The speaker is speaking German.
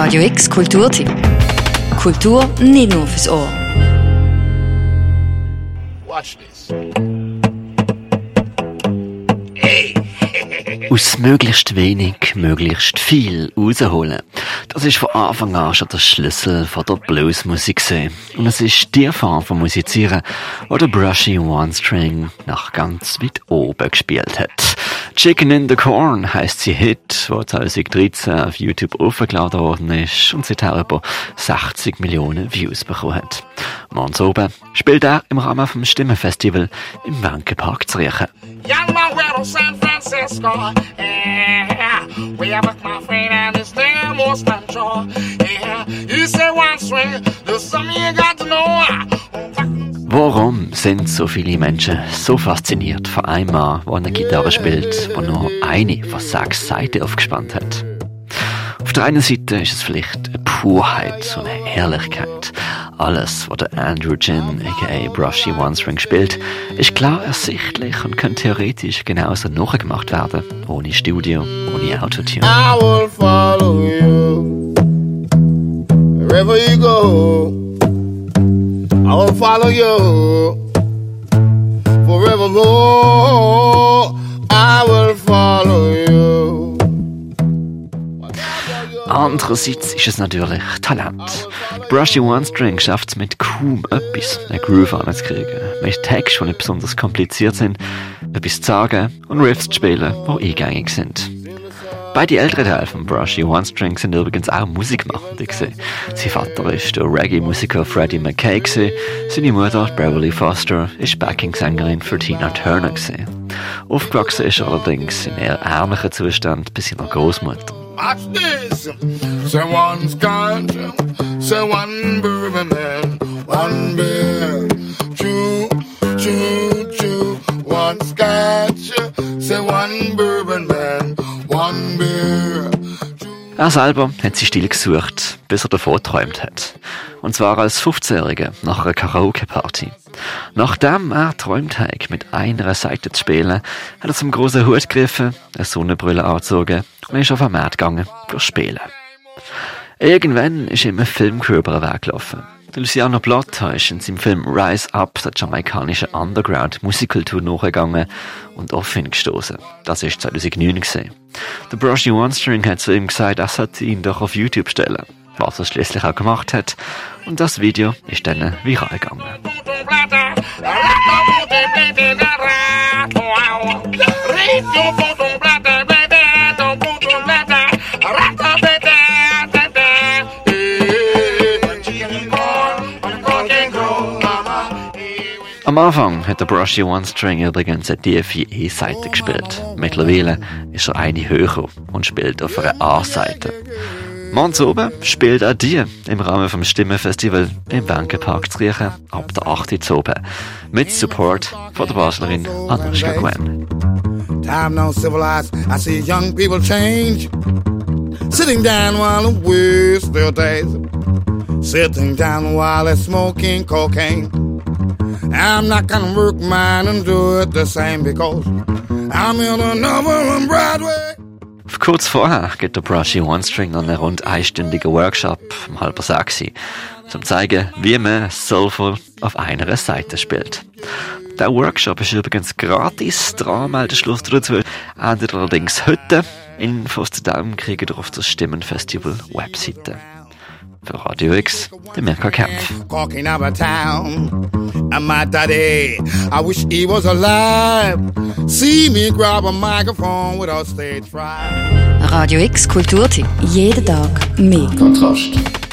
Radio X Kulturtipp. Kultur nicht nur fürs Ohr. Watch this. Aus möglichst wenig möglichst viel rausholen. Das ist von Anfang an schon der Schlüssel von der Bluesmusik gesehen. Und es ist die Form von Musizieren, wo der Brushy One String nach ganz weit oben gespielt hat. Chicken in the Corn heisst sie Hit, wo 2013 auf YouTube aufgeladen worden ist und seither über 60 Millionen Views bekommen hat. Morgens oben spielt er im Rahmen vom Stimmenfestival im Wenkepark zu riechen. Francisco. Yeah, we have my friend and his name was Sancho. Yeah, he said one swing, there's something you got to know. Warum sind so viele Menschen so fasziniert von einem Mann, der eine Gitarre spielt, der nur eine von sechs Seiten aufgespannt hat? Auf der einen Seite ist es vielleicht eine Purheit und eine Ehrlichkeit. Alles, was der Andrew Gin, aka Brushy One String spielt, ist klar ersichtlich und kann theoretisch genauso nachgemacht werden, ohne Studio, ohne Autotune. I will follow you wherever you go. I will follow you forevermore. Andererseits ist es natürlich Talent. Brushy One String schafft es mit kaum etwas, einen Groove anzukriegen. Mit Texte, die nicht besonders kompliziert sind, etwas zu sagen und Riffs zu spielen, die eingängig sind. Beide älteren Teile von Brushy One String sind übrigens auch Musikmachende. Sein Vater ist der Reggae-Musiker Freddie gewesen. Seine Mutter, Beverly Foster, ist Backing-Sängerin für Tina Turner. Aufgewachsen ist er allerdings in eher ärmlichen Zustand bei seiner Großmutter. Watch this. Say one scotch, say one bourbon man, one beer, chew, chew, chew. One scotch, say one bourbon man, one beer. Er selber hat sich still gesucht, bis er davor geträumt hat. Und zwar als 15-Jähriger nach einer Karaoke-Party. Nachdem er träumt hat, mit einer Seite zu spielen, hat er zum großen Hut gegriffen, eine Sonnenbrille angezogen und ist auf den Markt gegangen, für spielen. Irgendwann ist ihm ein Filmcrew über den Weg gelaufen. Der Luciano Blotta ist in seinem Film Rise Up der jamaikanischen Underground-Musikkultur nachgegangen und auf ihn gestoßen. Das ist 2009 gesehen. Der Brushy One String hat zu ihm gesagt, er sollte ihn doch auf YouTube stellen. Was er schließlich auch gemacht hat. Und das Video ist dann viral gegangen. Am Anfang hat der Brushy One String übrigens eine tiefe E-Seite gespielt. Mittlerweile ist er eine höher und spielt auf einer A-Seite. Morgens oben spielt auch die im Rahmen vom Stimmenfestival im Wenkepark zu riechen ab der 8. zu oben. Mit Support von der Baslerin Anushka Gwen. Time now civilized, I see young people change. Sitting down while the still days. Sitting down while they're smoking cocaine. I'm not gonna work mine and do it the same because I'm in another on Broadway. Kurz vorher geht der Brushy One String an einen rund einstündigen Workshop um halb sechs, um zu zeigen, wie man soulful auf einer Seite spielt. Der Workshop ist übrigens gratis, der Anmeldeschluss dazu endet allerdings heute. Infos zu dem kriegt ihr auf der Stimmenfestival Webseite. Für Radio X, der Mirka Kempf. Walking out of. And my daddy, I wish he was alive. See me grab a microphone without stage fright. Radio X Kulturtipp. Jeden Tag mehr. Kontrast.